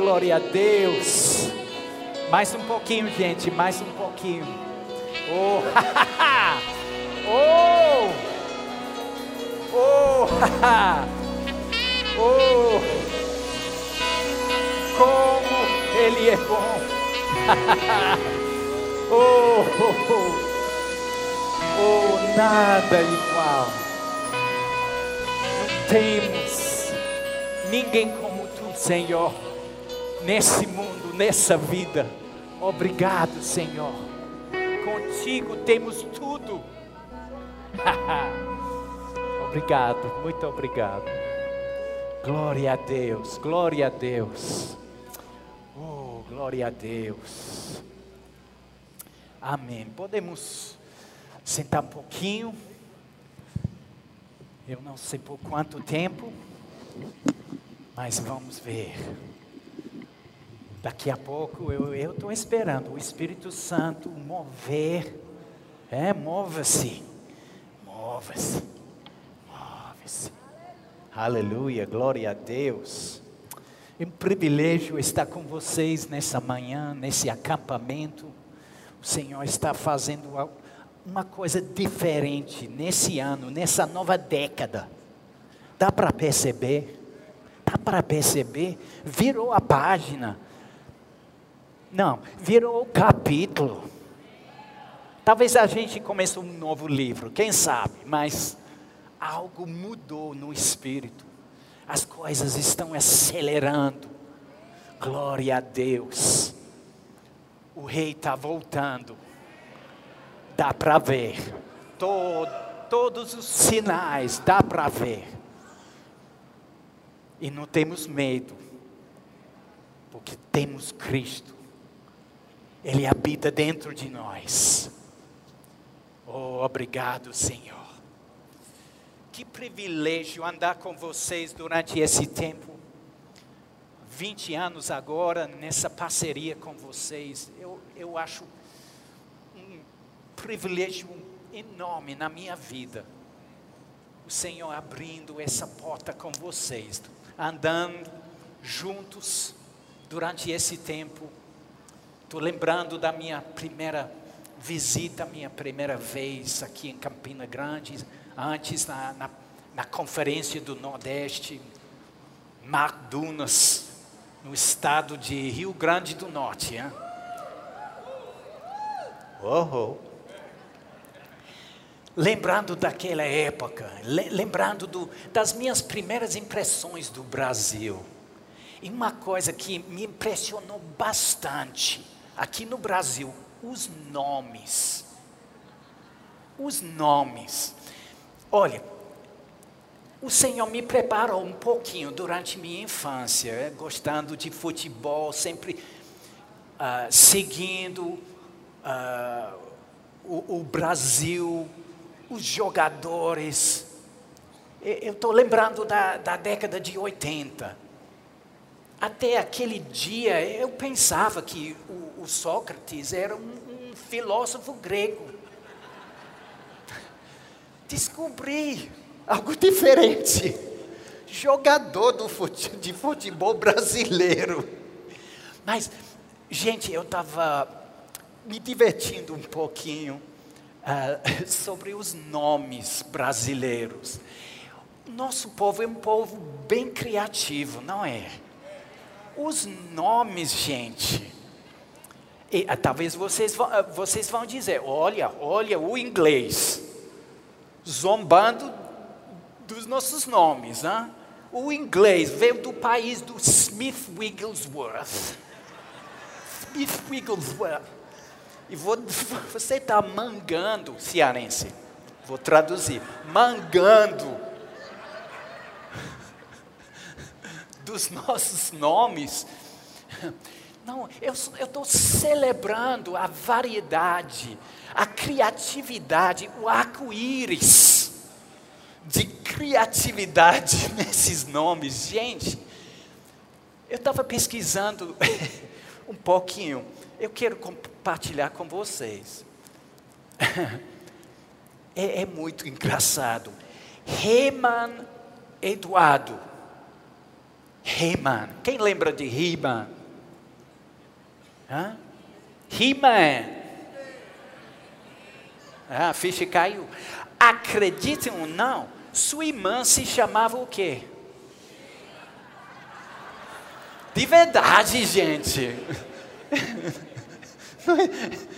glória a Deus. Mais um pouquinho, gente, mais um pouquinho. Oh, oh, oh, oh, como Ele é bom. oh, oh, oh, oh, nada igual. Não temos ninguém como Tu, Senhor, nesse mundo, nessa vida. Obrigado, Senhor. Contigo temos tudo. obrigado, muito obrigado. Glória a Deus, glória a Deus. Oh, glória a Deus. Amém. Podemos sentar um pouquinho. Eu não sei por quanto tempo, mas vamos ver. Daqui a pouco eu estou esperando o Espírito Santo mover. É, mova-se. Mova-se. Mova-se. Aleluia, glória a Deus. É um privilégio estar com vocês nessa manhã, nesse acampamento. O Senhor está fazendo uma coisa diferente nesse ano, nessa nova década. Dá para perceber? Dá para perceber? Virou a página não, virou o capítulo. Talvez a gente comece um novo livro, quem sabe, mas algo mudou no espírito. As coisas estão acelerando. Glória a Deus. O rei está voltando. Dá para ver. Todo, todos os sinais, dá para ver. E não temos medo, porque temos Cristo ele habita dentro de nós. Oh, obrigado, Senhor. Que privilégio andar com vocês durante esse tempo. 20 anos agora nessa parceria com vocês. Eu, eu acho um privilégio enorme na minha vida. O Senhor abrindo essa porta com vocês, andando juntos durante esse tempo Estou lembrando da minha primeira visita, minha primeira vez aqui em Campina Grande, antes na, na, na conferência do Nordeste, Mar Dunas, no estado de Rio Grande do Norte. Hein? Oh, oh. Lembrando daquela época, lembrando do, das minhas primeiras impressões do Brasil. E uma coisa que me impressionou bastante aqui no Brasil, os nomes. Os nomes. Olha, o Senhor me preparou um pouquinho durante minha infância, é, gostando de futebol, sempre uh, seguindo uh, o, o Brasil, os jogadores. Eu estou lembrando da, da década de 80. Até aquele dia eu pensava que o, o Sócrates era um, um filósofo grego. Descobri algo diferente. Jogador do fute, de futebol brasileiro. Mas, gente, eu estava me divertindo um pouquinho uh, sobre os nomes brasileiros. Nosso povo é um povo bem criativo, não é? Os nomes, gente, e, ah, talvez vocês vão, ah, vocês vão dizer: olha, olha o inglês, zombando dos nossos nomes. Hein? O inglês veio do país do Smith Wigglesworth. Smith Wigglesworth. E vou, você está mangando, cearense. Vou traduzir. Mangando dos nossos nomes. Não, eu estou celebrando a variedade, a criatividade, o arco-íris de criatividade nesses nomes. Gente, eu estava pesquisando um pouquinho, eu quero compartilhar com vocês. É, é muito engraçado. Reman Eduardo. He-Man. Quem lembra de He-Man? He-Man. Ah, a ficha caiu. Acreditem ou não, sua irmã se chamava o quê? De verdade, gente.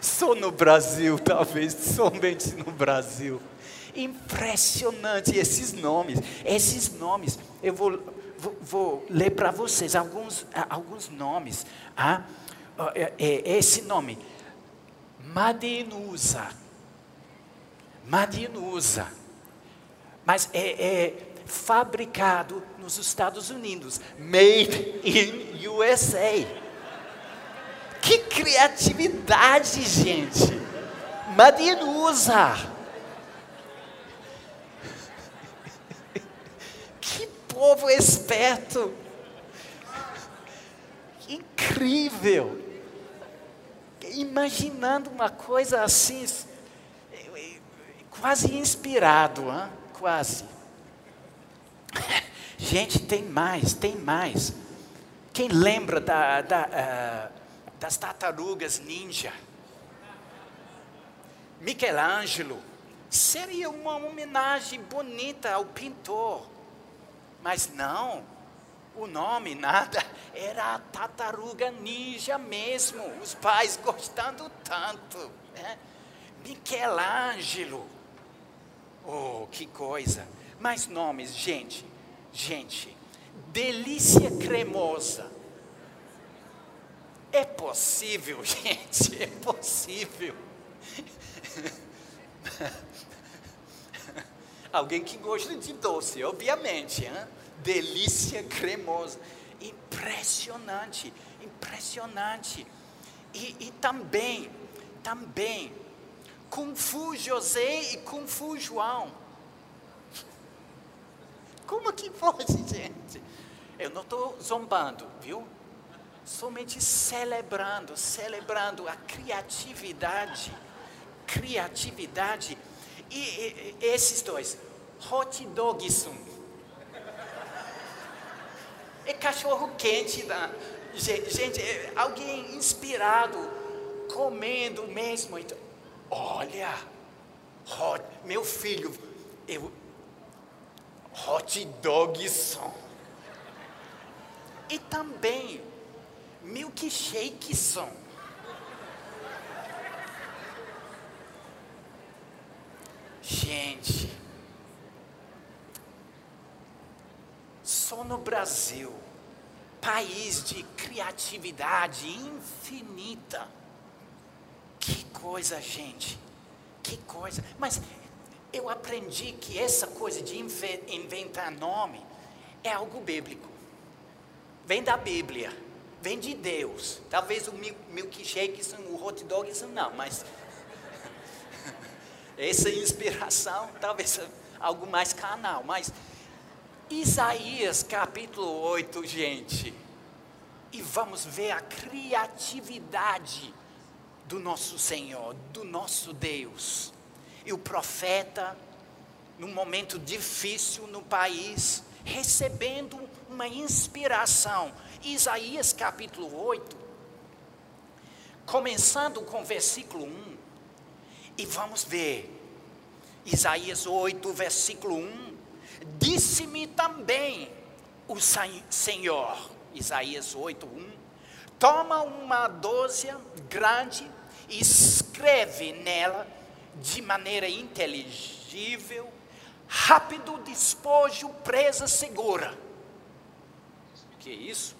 Só no Brasil, talvez, somente no Brasil. Impressionante esses nomes, esses nomes. Eu vou, vou, vou ler para vocês alguns, alguns nomes. Ah, esse nome, Madinusa. Madinusa. Mas é, é fabricado nos Estados Unidos. Made in USA. Que criatividade, gente! Madinusa. Que povo esperto! Incrível! Imaginando uma coisa assim, quase inspirado, hein? quase. Gente, tem mais, tem mais. Quem lembra da, da, uh, das tartarugas ninja? Michelangelo. Seria uma homenagem bonita ao pintor. Mas não, o nome nada, era a tartaruga ninja mesmo. Os pais gostando tanto. Né? Michelangelo. Oh, que coisa. Mais nomes, gente. Gente. Delícia cremosa. É possível, gente, é possível. Alguém que gosta de doce, obviamente, hein? delícia cremosa. Impressionante, impressionante. E, e também, também, Kung Fu José e Kung Fu João. Como que pode, gente? Eu não estou zombando, viu? Somente celebrando, celebrando a criatividade, criatividade. E, e esses dois, hot dogson. É cachorro quente da gente, é alguém inspirado comendo mesmo. Então, olha, hot, meu filho, eu hot dogson. E também milkshake são. Gente, só no Brasil, país de criatividade infinita. Que coisa, gente, que coisa. Mas eu aprendi que essa coisa de inventar nome é algo bíblico. Vem da Bíblia vem de Deus. Talvez o milkshake, o hot dog, isso não, mas essa inspiração, talvez algo mais canal, mas Isaías capítulo 8, gente. E vamos ver a criatividade do nosso Senhor, do nosso Deus. E o profeta, num momento difícil no país, recebendo uma inspiração Isaías capítulo 8, começando com versículo 1, e vamos ver, Isaías 8, versículo 1, disse-me também o Senhor, Isaías 8, 1, toma uma dúzia grande e escreve nela de maneira inteligível, rápido despojo, presa segura. Que isso?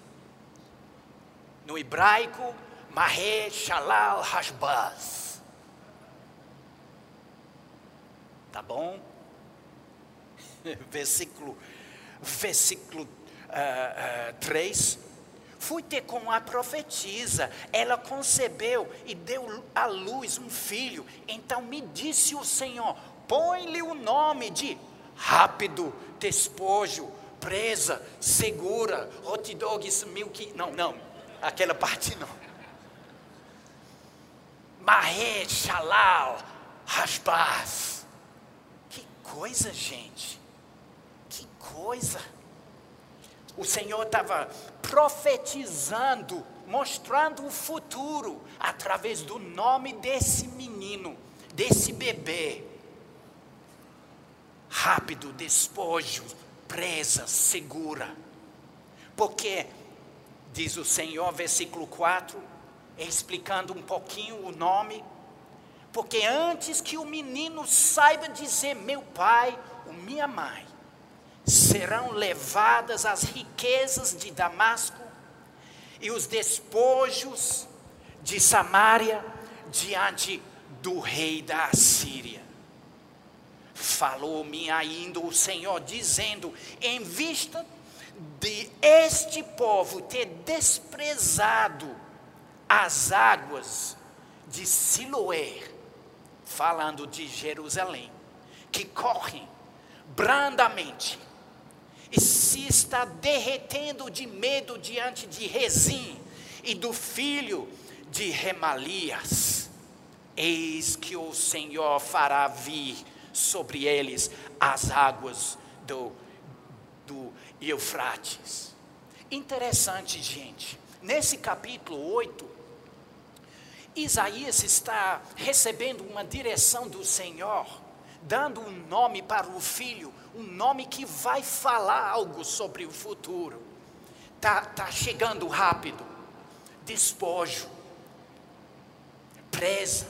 No hebraico, Mahe Shalal Hashbaz. Tá bom? versículo, versículo uh, uh, 3. Fui ter com a profetisa, ela concebeu e deu à luz um filho. Então me disse o Senhor: põe-lhe o nome de rápido despojo, presa, segura, hot dogs, milk. Não, não, aquela parte não. Mahé, Shalal, Rasbaz. Coisa, gente. Que coisa. O Senhor estava profetizando, mostrando o futuro através do nome desse menino, desse bebê. Rápido, despojo, presa, segura. Porque, diz o Senhor, versículo 4, explicando um pouquinho o nome, porque antes que o menino saiba dizer meu pai ou minha mãe, serão levadas as riquezas de Damasco e os despojos de Samaria diante do rei da Assíria. Falou-me ainda o Senhor, dizendo: em vista de este povo ter desprezado as águas de Siloé, falando de Jerusalém, que correm brandamente e se está derretendo de medo diante de Rezim e do filho de Remalias. Eis que o Senhor fará vir sobre eles as águas do, do Eufrates. Interessante, gente. Nesse capítulo 8, Isaías está recebendo uma direção do Senhor, dando um nome para o filho, um nome que vai falar algo sobre o futuro. Está tá chegando rápido, despojo, presa,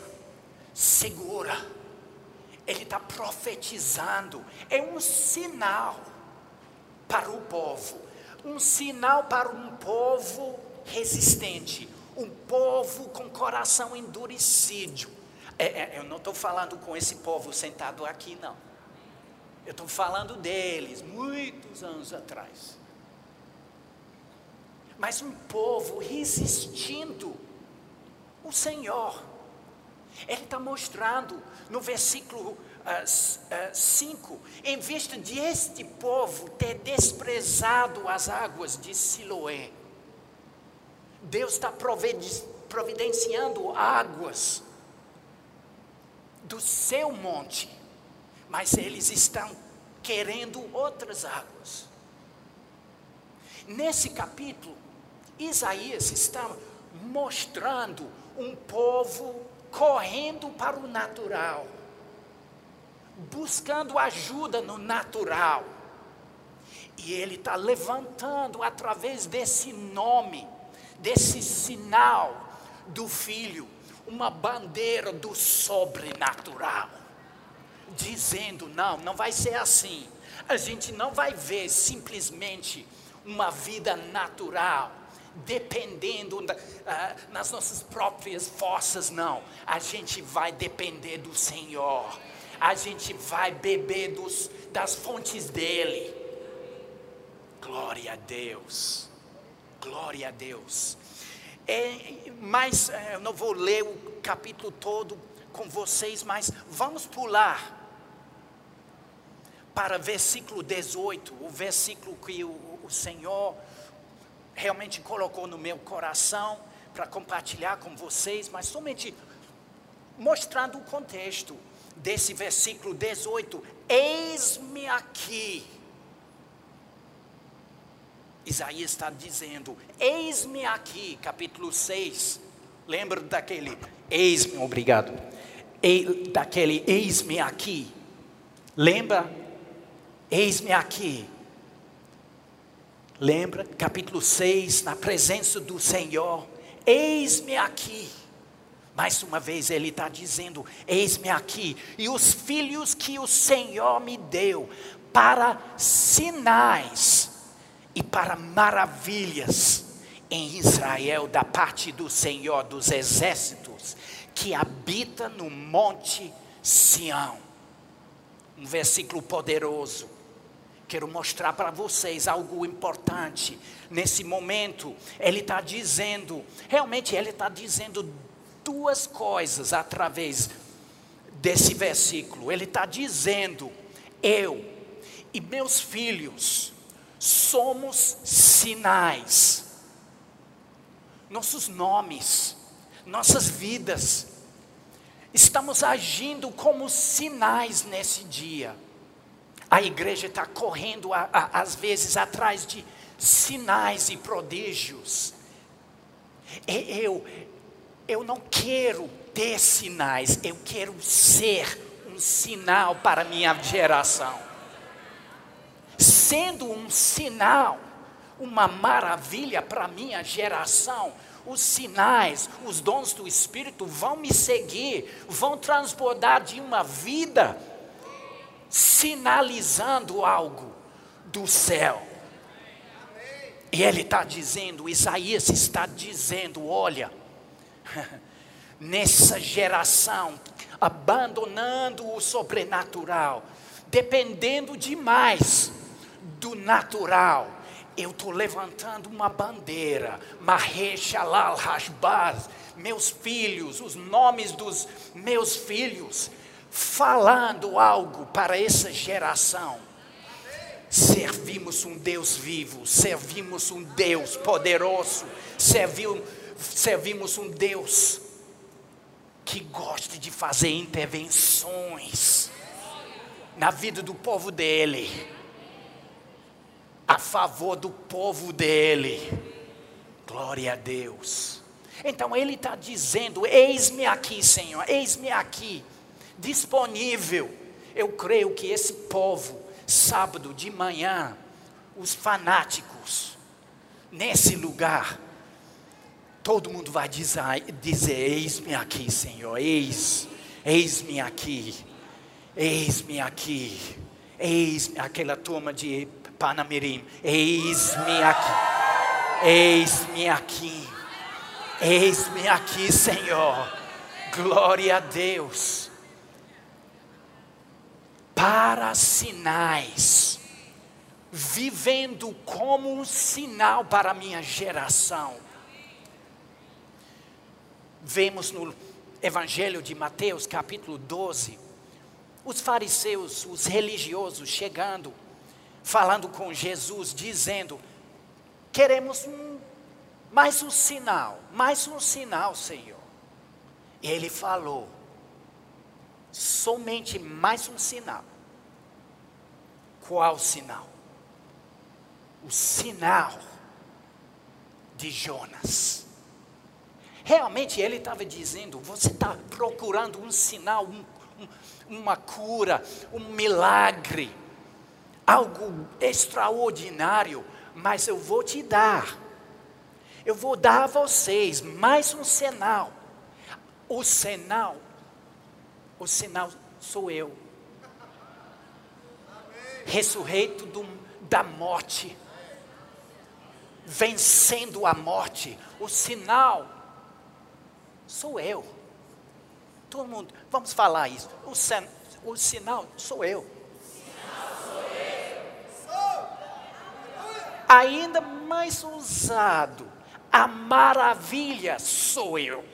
segura. Ele está profetizando, é um sinal para o povo, um sinal para um povo resistente, um povo com coração endurecido. É, é, eu não estou falando com esse povo sentado aqui, não. Eu estou falando deles, muitos anos atrás. Mas um povo resistindo o Senhor. Ele está mostrando no versículo 5, uh, uh, em vista de este povo ter desprezado as águas de Siloé, Deus está providenciando águas do seu monte, mas eles estão querendo outras águas. Nesse capítulo, Isaías está mostrando um povo correndo para o natural, buscando ajuda no natural. E ele está levantando através desse nome, desse sinal do filho, uma bandeira do sobrenatural, dizendo: não, não vai ser assim. A gente não vai ver simplesmente uma vida natural, dependendo da, uh, nas nossas próprias forças, não. A gente vai depender do Senhor. A gente vai beber dos, das fontes dele. Glória a Deus. Glória a Deus. É, mas é, eu não vou ler o capítulo todo com vocês, mas vamos pular para versículo 18, o versículo que o, o Senhor realmente colocou no meu coração para compartilhar com vocês, mas somente mostrando o contexto desse versículo 18: Eis-me aqui Isaías está dizendo: Eis-me aqui, capítulo 6. Lembra daquele eis-me, obrigado. E, daquele eis-me aqui. Lembra? Eis-me aqui. Lembra? Capítulo 6, na presença do Senhor. Eis-me aqui. Mais uma vez ele está dizendo: Eis-me aqui. E os filhos que o Senhor me deu para sinais e para maravilhas em Israel da parte do Senhor dos exércitos, que habita no monte Sião. Um versículo poderoso. Quero mostrar para vocês algo importante. Nesse momento, ele está dizendo, realmente ele está dizendo duas coisas através desse versículo. Ele está dizendo: eu e meus filhos somos sinais. Nossos nomes, nossas vidas, estamos agindo como sinais nesse dia. A igreja está correndo, a, a, às vezes, atrás de sinais e prodígios. Eu, eu não quero ter sinais, eu quero ser um sinal para minha geração. Sendo um sinal, uma maravilha para minha geração, os sinais, os dons do Espírito vão me seguir, vão transbordar de uma vida sinalizando algo do céu. E ele está dizendo, Isaías está dizendo: olha, nessa geração, abandonando o sobrenatural, dependendo demais do natural, eu estou levantando uma bandeira, Maheshalal Hashbaz, meus filhos, os nomes dos meus filhos, falando algo para essa geração. Servimos um Deus vivo, servimos um Deus poderoso, servimos, servimos um Deus que gosta de fazer intervenções na vida do povo dele, a favor do povo dele. Glória a Deus. Então ele está dizendo: Eis-me aqui, Senhor, eis-me aqui disponível. Eu creio que esse povo, sábado de manhã, os fanáticos, nesse lugar, todo mundo vai dizer, dizer eis-me aqui, Senhor, eis, eis-me aqui, eis-me aqui, eis aquela turma de Panamirim, eis-me aqui, eis-me aqui, eis-me aqui, Senhor, glória a Deus. Para sinais, vivendo como um sinal para a minha geração. Vemos no Evangelho de Mateus, capítulo 12, os fariseus, os religiosos chegando, falando com Jesus, dizendo: Queremos mais um sinal, mais um sinal, Senhor. E ele falou: somente mais um sinal. Qual sinal? O sinal de Jonas. Realmente ele estava dizendo: você está procurando um sinal, um, um, uma cura, um milagre, algo extraordinário, mas eu vou te dar. Eu vou dar a vocês mais um sinal. O sinal o sinal sou eu. Ressurreito do, da morte, vencendo a morte, o sinal sou eu. Todo mundo, vamos falar isso. O, sen, o sinal sou eu. Ainda mais usado, a maravilha sou eu.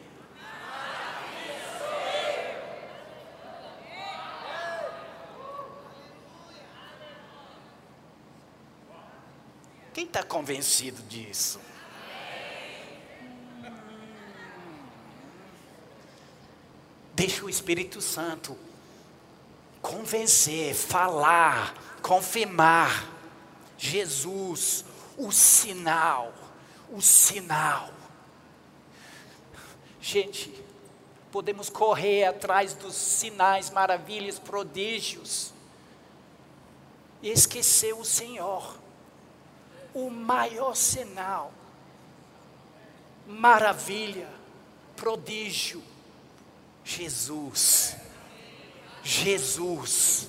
Quem está convencido disso? Deixa o Espírito Santo convencer, falar, confirmar. Jesus, o sinal, o sinal. Gente, podemos correr atrás dos sinais, maravilhas, prodígios e esquecer o Senhor o maior sinal, maravilha, prodígio, Jesus. Jesus.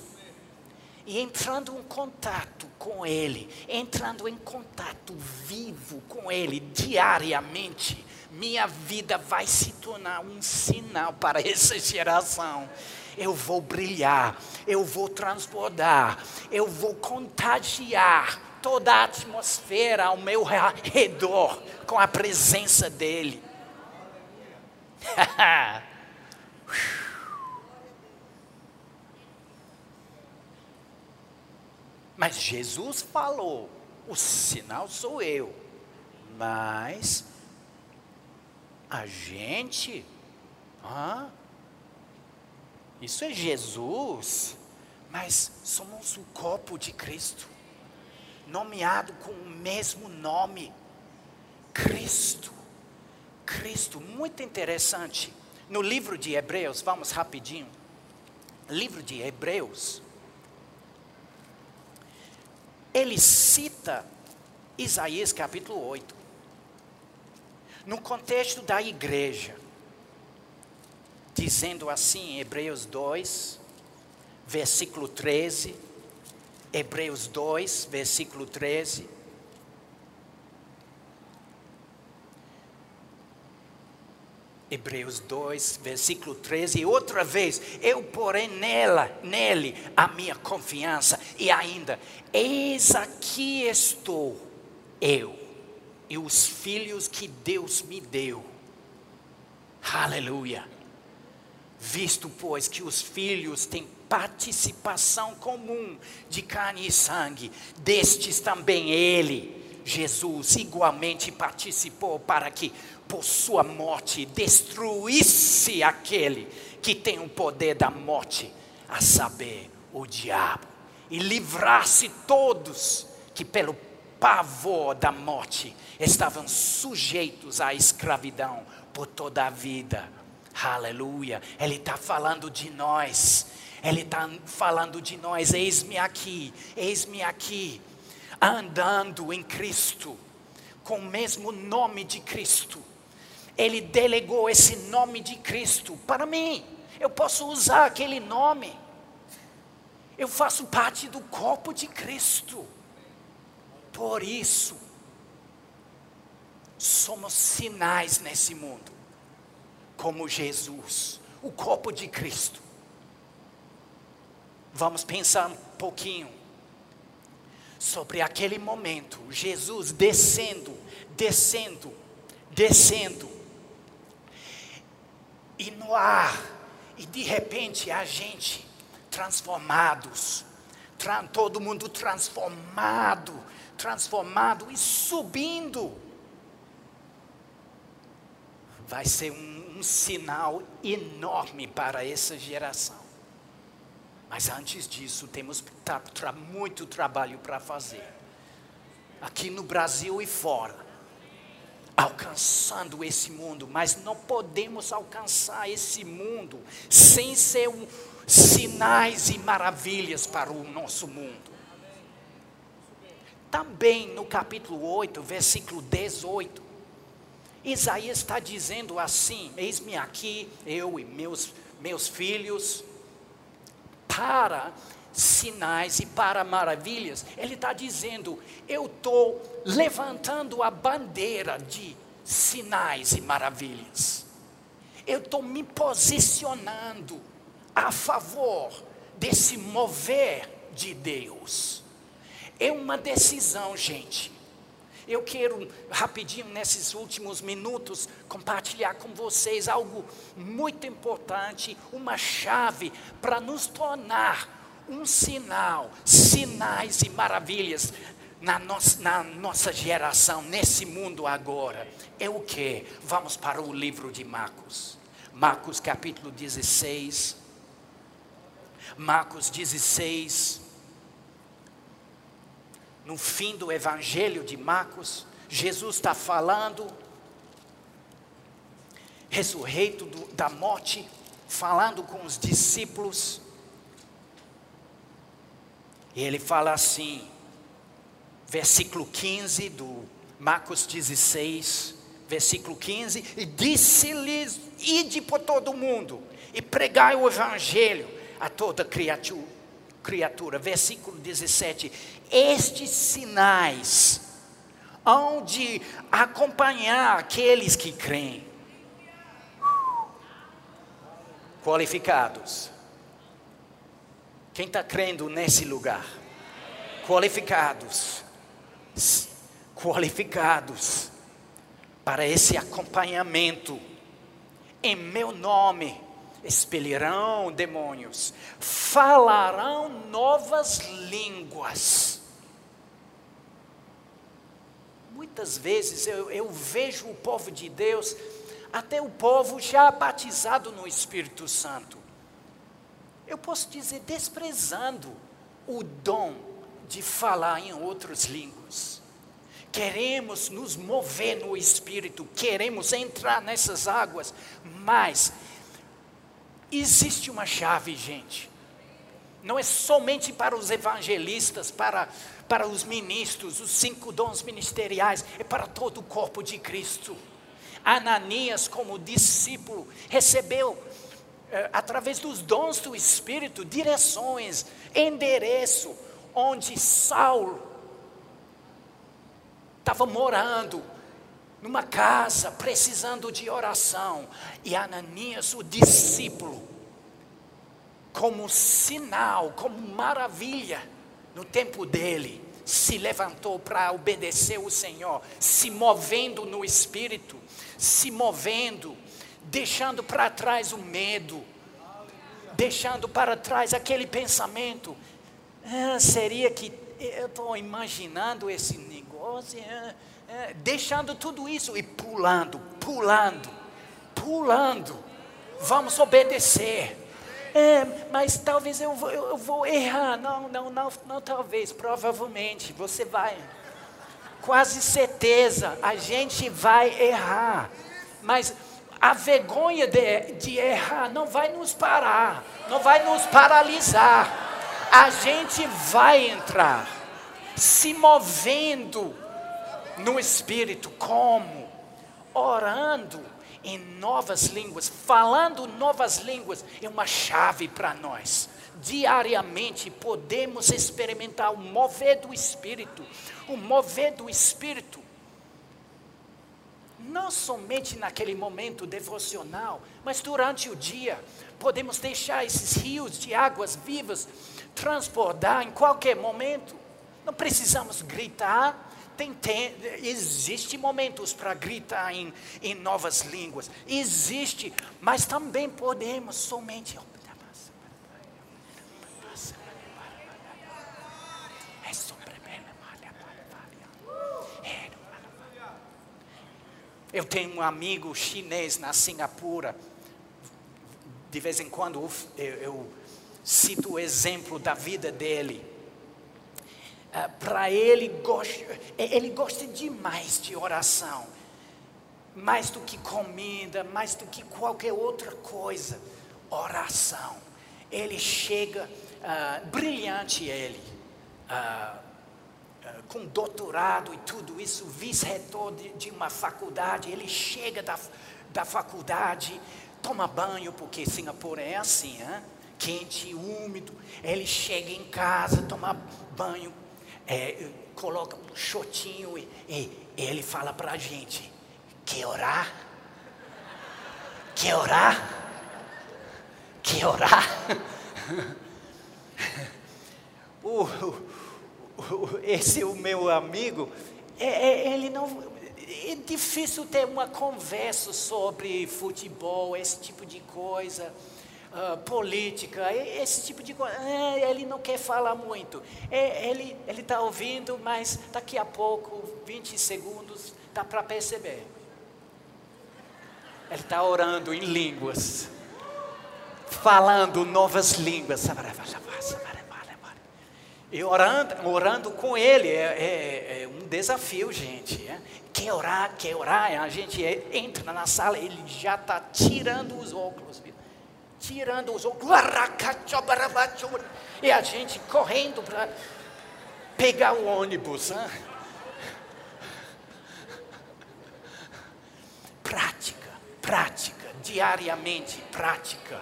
E entrando em contato com Ele, entrando em contato vivo com Ele diariamente, minha vida vai se tornar um sinal para essa geração. Eu vou brilhar, eu vou transbordar, eu vou contagiar toda a atmosfera ao meu redor com a presença dEle. Mas Jesus falou: o sinal sou eu. Mas a gente, ah, isso é Jesus, mas somos o corpo de Cristo nomeado com o mesmo nome: Cristo. Cristo, muito interessante. No livro de Hebreus, vamos rapidinho. Livro de Hebreus. Ele cita Isaías capítulo 8. No contexto da igreja. Dizendo assim, em Hebreus 2, versículo 13. Hebreus 2, versículo 13. Hebreus 2, versículo 13, e outra vez, eu porei nela, nele a minha confiança, e ainda, eis aqui estou, eu, e os filhos que Deus me deu. Aleluia. Visto, pois, que os filhos têm participação comum de carne e sangue, destes também ele, Jesus, igualmente participou para que por sua morte, destruísse aquele que tem o poder da morte, a saber, o diabo, e livrasse todos que, pelo pavor da morte, estavam sujeitos à escravidão por toda a vida. Aleluia. Ele está falando de nós. Ele está falando de nós. Eis-me aqui, eis-me aqui, andando em Cristo, com o mesmo nome de Cristo ele delegou esse nome de Cristo para mim. Eu posso usar aquele nome. Eu faço parte do corpo de Cristo. Por isso, somos sinais nesse mundo, como Jesus, o corpo de Cristo. Vamos pensar um pouquinho sobre aquele momento, Jesus descendo, descendo, descendo e no ar, e de repente a gente transformados, tra todo mundo transformado, transformado e subindo. Vai ser um, um sinal enorme para essa geração. Mas antes disso, temos tra tra muito trabalho para fazer. Aqui no Brasil e fora alcançando esse mundo, mas não podemos alcançar esse mundo sem ser um, sinais e maravilhas para o nosso mundo. Também no capítulo 8, versículo 18, Isaías está dizendo assim: Eis-me aqui, eu e meus, meus filhos, para sinais e para maravilhas, ele está dizendo: eu estou levantando a bandeira de sinais e maravilhas. Eu estou me posicionando a favor desse mover de Deus. É uma decisão, gente. Eu quero, rapidinho, nesses últimos minutos, compartilhar com vocês algo muito importante, uma chave para nos tornar um sinal, sinais e maravilhas na nossa, na nossa geração, nesse mundo agora, é o que? Vamos para o livro de Marcos. Marcos capítulo 16. Marcos 16. No fim do evangelho de Marcos, Jesus está falando, ressurreito do, da morte, falando com os discípulos. E ele fala assim, versículo 15 do Marcos 16, versículo 15: E disse-lhes: Ide por todo o mundo e pregai o evangelho a toda criatura. criatura. Versículo 17: Estes sinais hão de acompanhar aqueles que creem. Qualificados. Quem está crendo nesse lugar? Qualificados. Qualificados para esse acompanhamento. Em meu nome expelirão demônios, falarão novas línguas. Muitas vezes eu, eu vejo o povo de Deus, até o povo já batizado no Espírito Santo, eu posso dizer, desprezando o dom de falar em outras línguas. Queremos nos mover no Espírito, queremos entrar nessas águas, mas existe uma chave, gente. Não é somente para os evangelistas, para, para os ministros, os cinco dons ministeriais, é para todo o corpo de Cristo. Ananias, como discípulo, recebeu, através dos dons do Espírito, direções, endereço, onde Saulo estava morando, numa casa, precisando de oração, e Ananias, o discípulo, como sinal, como maravilha, no tempo dele, se levantou para obedecer o Senhor, se movendo no espírito, se movendo, deixando para trás o medo, deixando para trás aquele pensamento. Ah, seria que eu estou imaginando esse negócio, ah, ah, deixando tudo isso e pulando, pulando, pulando. Vamos obedecer. É, mas talvez eu vou, eu vou errar. Não, não, não, não, talvez, provavelmente você vai. Quase certeza, a gente vai errar. Mas a vergonha de, de errar não vai nos parar, não vai nos paralisar. A gente vai entrar, se movendo no Espírito, como? Orando em novas línguas, falando novas línguas, é uma chave para nós. Diariamente podemos experimentar o mover do Espírito, o mover do Espírito. Não somente naquele momento devocional, mas durante o dia, podemos deixar esses rios de águas vivas transbordar em qualquer momento. Não precisamos gritar, tem, tem, existe momentos para gritar em, em novas línguas. Existe, mas também podemos somente. Eu tenho um amigo chinês na Singapura. De vez em quando eu, eu cito o exemplo da vida dele ah, para ele, ele gosta demais de oração, mais do que comida, mais do que qualquer outra coisa, oração. Ele chega, uh, brilhante ele, uh, com doutorado e tudo isso, vice-reitor de, de, uma faculdade, ele chega da, da faculdade, toma banho, porque Singapura é assim, hein? quente, úmido, ele chega em casa, toma banho, é, coloca um chotinho e, e ele fala para a gente: quer orar? Quer orar? Quer orar? o, o, esse o meu amigo, é, é, ele não. É difícil ter uma conversa sobre futebol, esse tipo de coisa uh, política, esse tipo de coisa. É, ele não quer falar muito. É, ele está ouvindo, mas daqui a pouco, 20 segundos, dá para perceber. Ele está orando em línguas, falando novas línguas. E orando, orando com ele é, é, é um desafio, gente. É. Quer orar, quer orar, a gente entra na sala, ele já está tirando os óculos. Viu? tirando os óculos, e a gente correndo para pegar o ônibus. Hein? Prática, prática, diariamente, prática.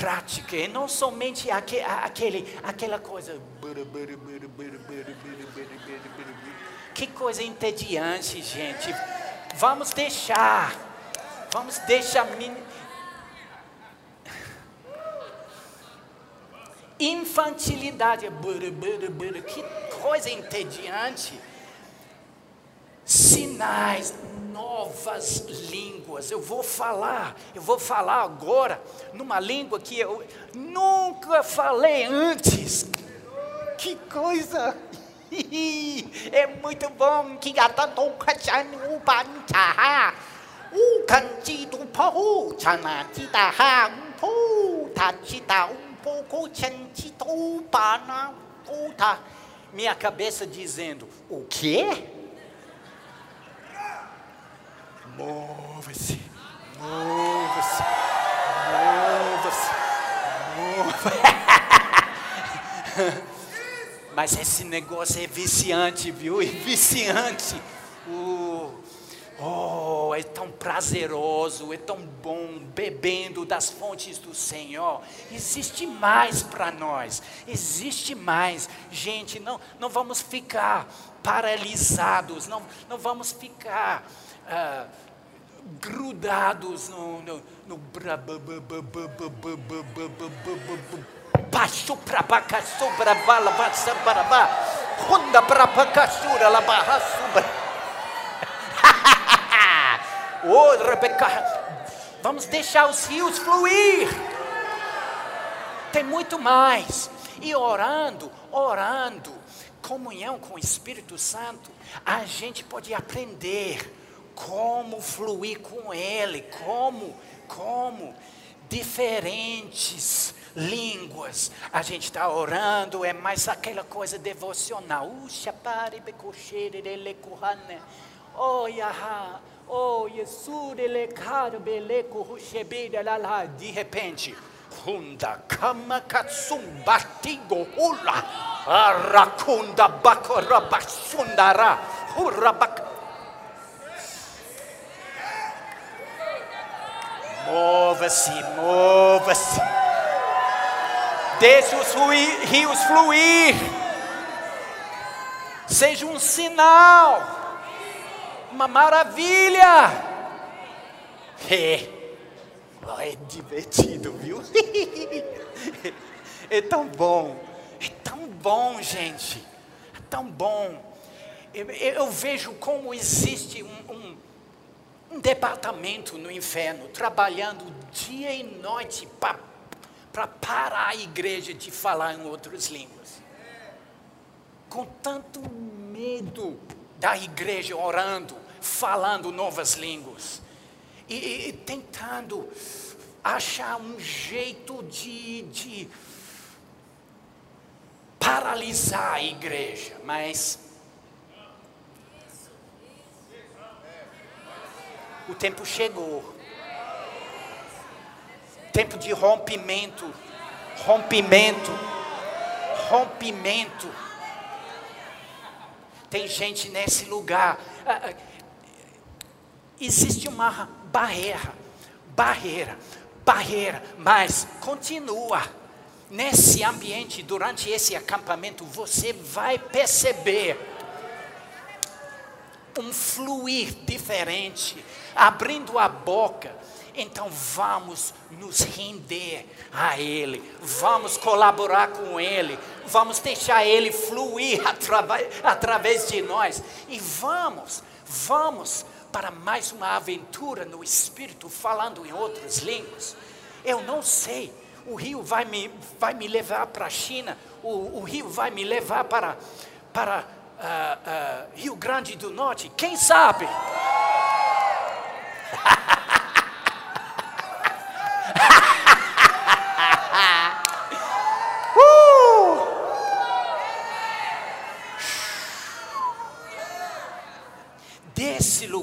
Prática, e não somente aquele, aquele, aquela coisa. Que coisa entediante, gente. Vamos deixar, vamos deixar infantilidade, que coisa entediante. Sinais, novas línguas. Eu vou falar, eu vou falar agora numa língua que eu nunca falei antes. Que coisa! É muito bom que. O um pouco minha cabeça dizendo: O quê? Move-se, move-se, move-se, move-se. Mas esse negócio é viciante, viu? É viciante. Uh, oh, é tão prazeroso, é tão bom bebendo das fontes do Senhor. Existe mais para nós, existe mais. Gente, não, não vamos ficar paralisados, não, não vamos ficar uh, grudados no, no, no para bacaçu para bala bassa para ba. Honda para bacaçura la barra subra. Ô Rebeca, vamos deixar os rios fluir. Tem muito mais. E orando, orando, comunhão com o Espírito Santo, a gente pode aprender como fluir com Ele, como, como diferentes línguas. A gente está orando, é mais aquela coisa devocional. Oh, Yaha, oh, De repente, Hunda kama katsumba hula, arakunda basundara, hurabak. Mova-se, mova-se. Deixe os rios fluir. Seja um sinal. Uma maravilha. É, é divertido, viu? É tão bom. É tão bom, gente. É tão bom. Eu, eu vejo como existe um, um, um departamento no inferno trabalhando dia e noite para para parar a igreja de falar em outras línguas. Com tanto medo da igreja orando, falando novas línguas. E, e tentando achar um jeito de, de paralisar a igreja, mas o tempo chegou. Tempo de rompimento, rompimento, rompimento. Tem gente nesse lugar. Ah, ah, existe uma barreira, barreira, barreira, mas continua. Nesse ambiente, durante esse acampamento, você vai perceber um fluir diferente, abrindo a boca, então vamos nos render a Ele, vamos colaborar com Ele, vamos deixar Ele fluir através de nós e vamos, vamos para mais uma aventura no Espírito, falando em outras línguas. Eu não sei, o rio vai me, vai me levar para a China, o, o rio vai me levar para, para uh, uh, Rio Grande do Norte, quem sabe?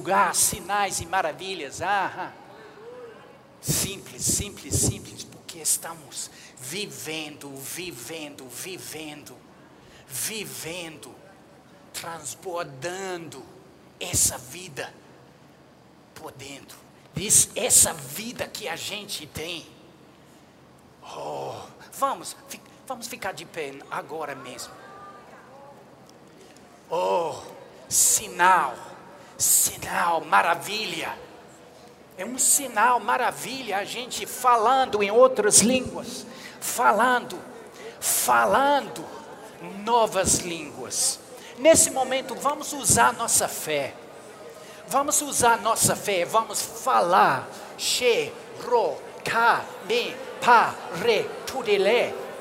Lugar sinais e maravilhas. Ah, simples, simples, simples, porque estamos vivendo, vivendo, vivendo, vivendo, transbordando essa vida por dentro. Diz essa vida que a gente tem. Oh, vamos, vamos ficar de pé agora mesmo. Oh, sinal sinal, maravilha. É um sinal, maravilha, a gente falando em outras línguas, falando, falando novas línguas. Nesse momento, vamos usar nossa fé. Vamos usar nossa fé, vamos falar. She, ro, ka, me, pa, re,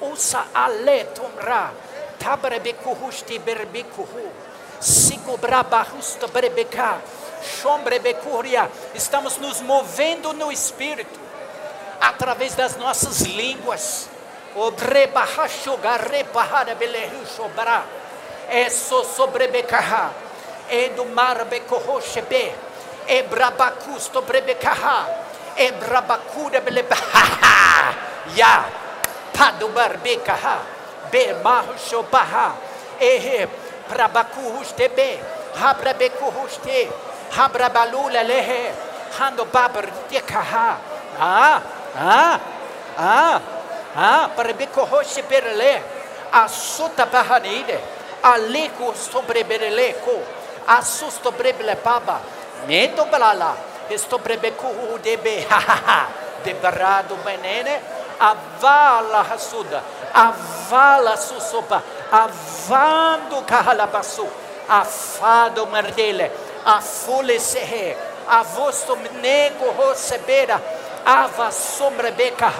usa ale tomra, tabrebekuhushti berbekuhu. Estamos nos movendo no Espírito, através das nossas línguas. e so sobrebecaha, e do mar becorrochebe, e brabacusto brebecaha, e brabacura belebaha, ya, pado barbecaha, be marchobaha, e brabacuhustebe, habrabecuhuste, habrabalula lehe, hando babar dekaha, ah, ah, ah, ah, brebecorroche perele, a suta barranide, a leco sobre bereleco, a susto breblepaba, medo blala, esto brebecu debe, ha ha ha, debarado menene, avala rasuda, avala susopa, avando caralabaçu, afado merdele, afule serre, avosto nego recebera, ava sombra beca,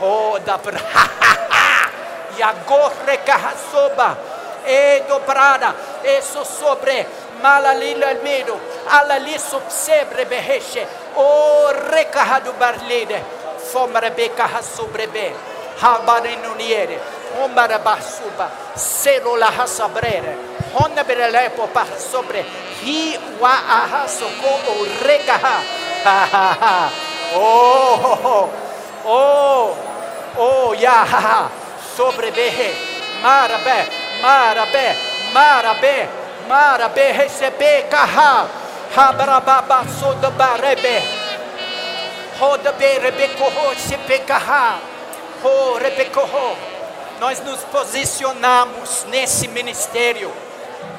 roda pra, e agora carrasoba, e dobrada, isso sobre, malalila medo, alali subsebre beheche, o recarrado barlide, fomra beca sobrebe, habarinuniere, omara basuba, célula rasabrere, honda berelepo para sobre, hi wa ahaso ko o recaha, ha ha ha, oh, oh, oh, ya ha ha, sobre behe, marabe, marabe, marabe, marabe, recebe caha, habrababa soda barebe, roda berebe corro, sepe caha, oh, rebecorro, nós nos posicionamos nesse ministério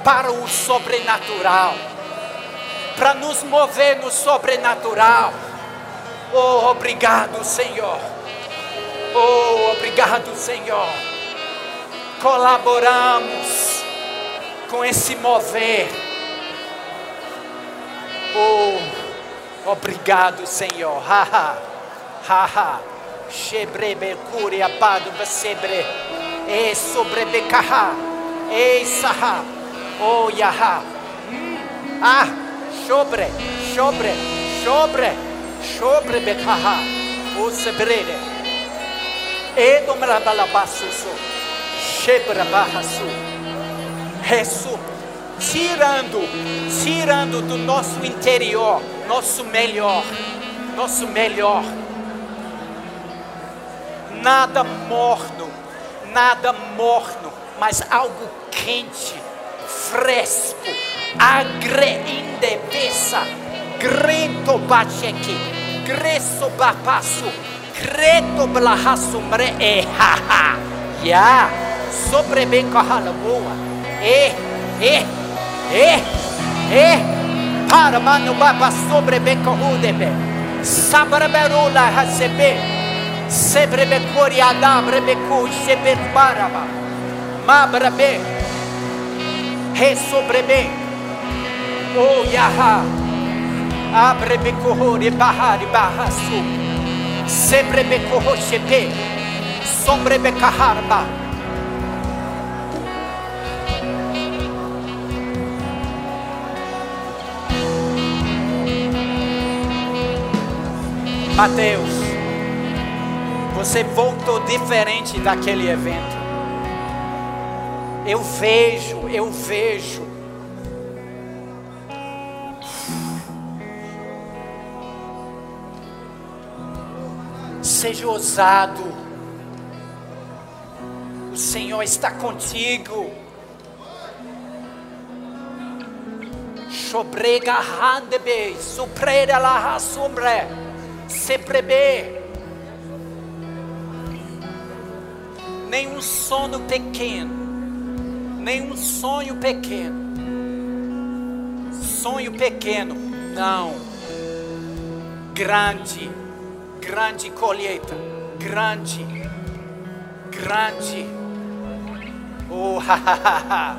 para o sobrenatural, para nos mover no sobrenatural. Oh, obrigado, Senhor. Oh, obrigado, Senhor. Colaboramos com esse mover. Oh, obrigado, Senhor. Ha ha. Ha ha. Shebrebe cure apado besebre. E sobrebe kaha. E saha. Oh, yaha. Hum. Ah, sobre, sobre, sobre, sobre bekaha. O sebrede. E domrabalabaçuço. Shebrabahasu. Resu. Tirando, tirando do nosso interior, nosso melhor, nosso melhor nada morno, nada morno, mas algo quente, fresco, agreindebessa, grento bacheque, gresso bapasso, creto blahasumre e haha, ya, sobrebeco halaboa, e, e, e, e, para mano baba sobrebeco udebe, sabraberula receber, sebrebe coriada brebe cu seber baraba. Mabrabe re sobrebe. O yaha. Abrebe corre bahari bahasu sebrebe corro chepe sombrebe kaharba Mateus você voltou diferente daquele evento. Eu vejo, eu vejo. Seja ousado. O Senhor está contigo. Chobrega handebe, supreda la sombre, seprebe. Nenhum sono pequeno, nenhum sonho pequeno, sonho pequeno, não, grande, grande colheita, grande, grande, oh, ha, ha, ha,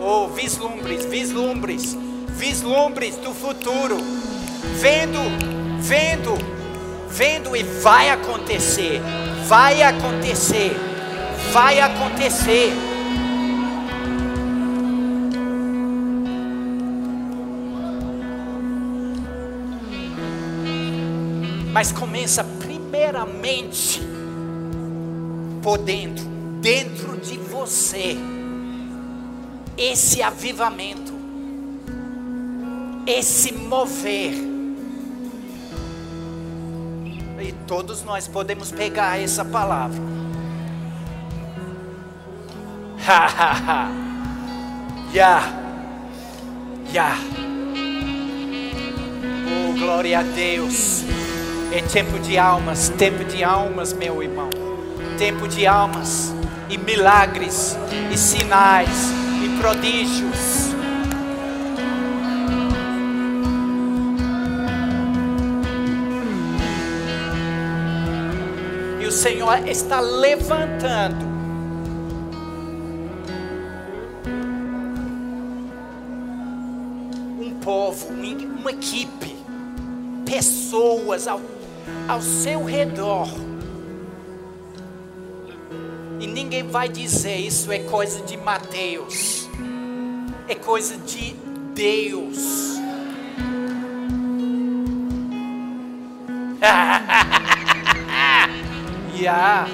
oh, vislumbres, vislumbres, vislumbres do futuro, vendo, vendo, vendo e vai acontecer, vai acontecer vai acontecer. Mas começa primeiramente por dentro, dentro de você. esse avivamento, esse mover. E todos nós podemos pegar essa palavra. Ha ha. Yeah. Yeah. Oh, glória a Deus. É tempo de almas, tempo de almas, meu irmão. Tempo de almas e milagres e sinais e prodígios. E o Senhor está levantando povo, uma equipe, pessoas ao, ao seu redor e ninguém vai dizer isso é coisa de Mateus. É coisa de Deus. Ya.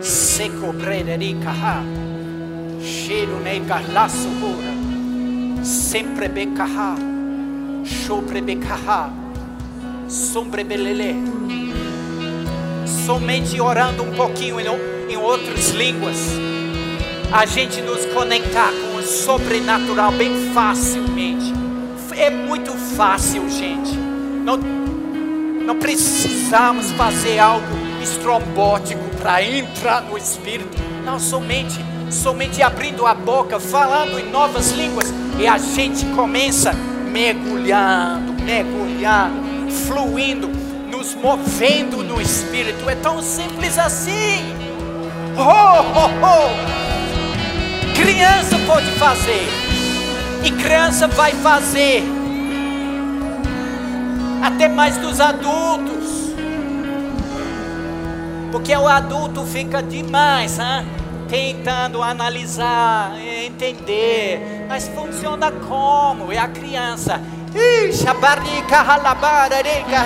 Seco brederica ha. Cheiro nega laço ora. Sempre becaha. Sobre becaha. Sombre belele. Somente orando um pouquinho em outras línguas, a gente nos conectar com o sobrenatural bem facilmente. É muito fácil, gente. Não, não precisamos fazer algo estrombótico para entrar no Espírito. Não, somente, somente abrindo a boca, falando em novas línguas, e a gente começa mergulhando, mergulhando, fluindo, nos movendo no Espírito. É tão simples assim. Oh, oh, oh. Criança pode fazer. E criança vai fazer. Até mais dos adultos. Porque o adulto fica demais, hein? Tentando analisar, entender. Mas funciona como? É a criança. Ixi, barriga halabara,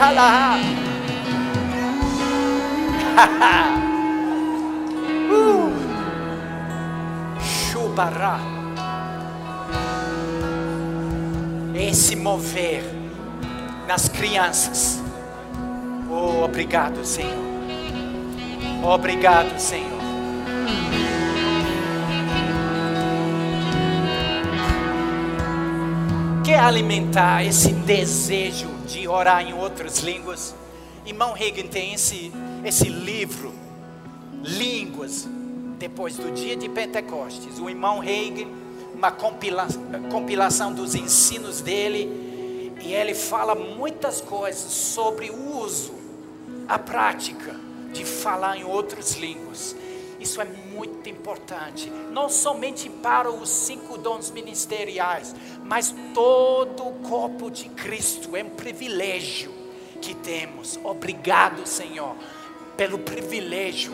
halaha. Chubará. Esse mover nas crianças. Oh, obrigado, Senhor. Obrigado, Senhor. Quer alimentar esse desejo de orar em outras línguas? Irmão Reagan tem esse, esse livro, Línguas, depois do dia de Pentecostes, o irmão Reagan, uma compila compilação dos ensinos dele, e ele fala muitas coisas sobre o uso, a prática de falar em outras línguas. Isso é muito importante, não somente para os cinco dons ministeriais, mas todo o corpo de Cristo. É um privilégio que temos. Obrigado, Senhor, pelo privilégio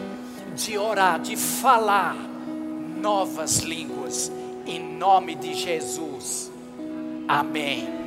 de orar, de falar novas línguas, em nome de Jesus. Amém.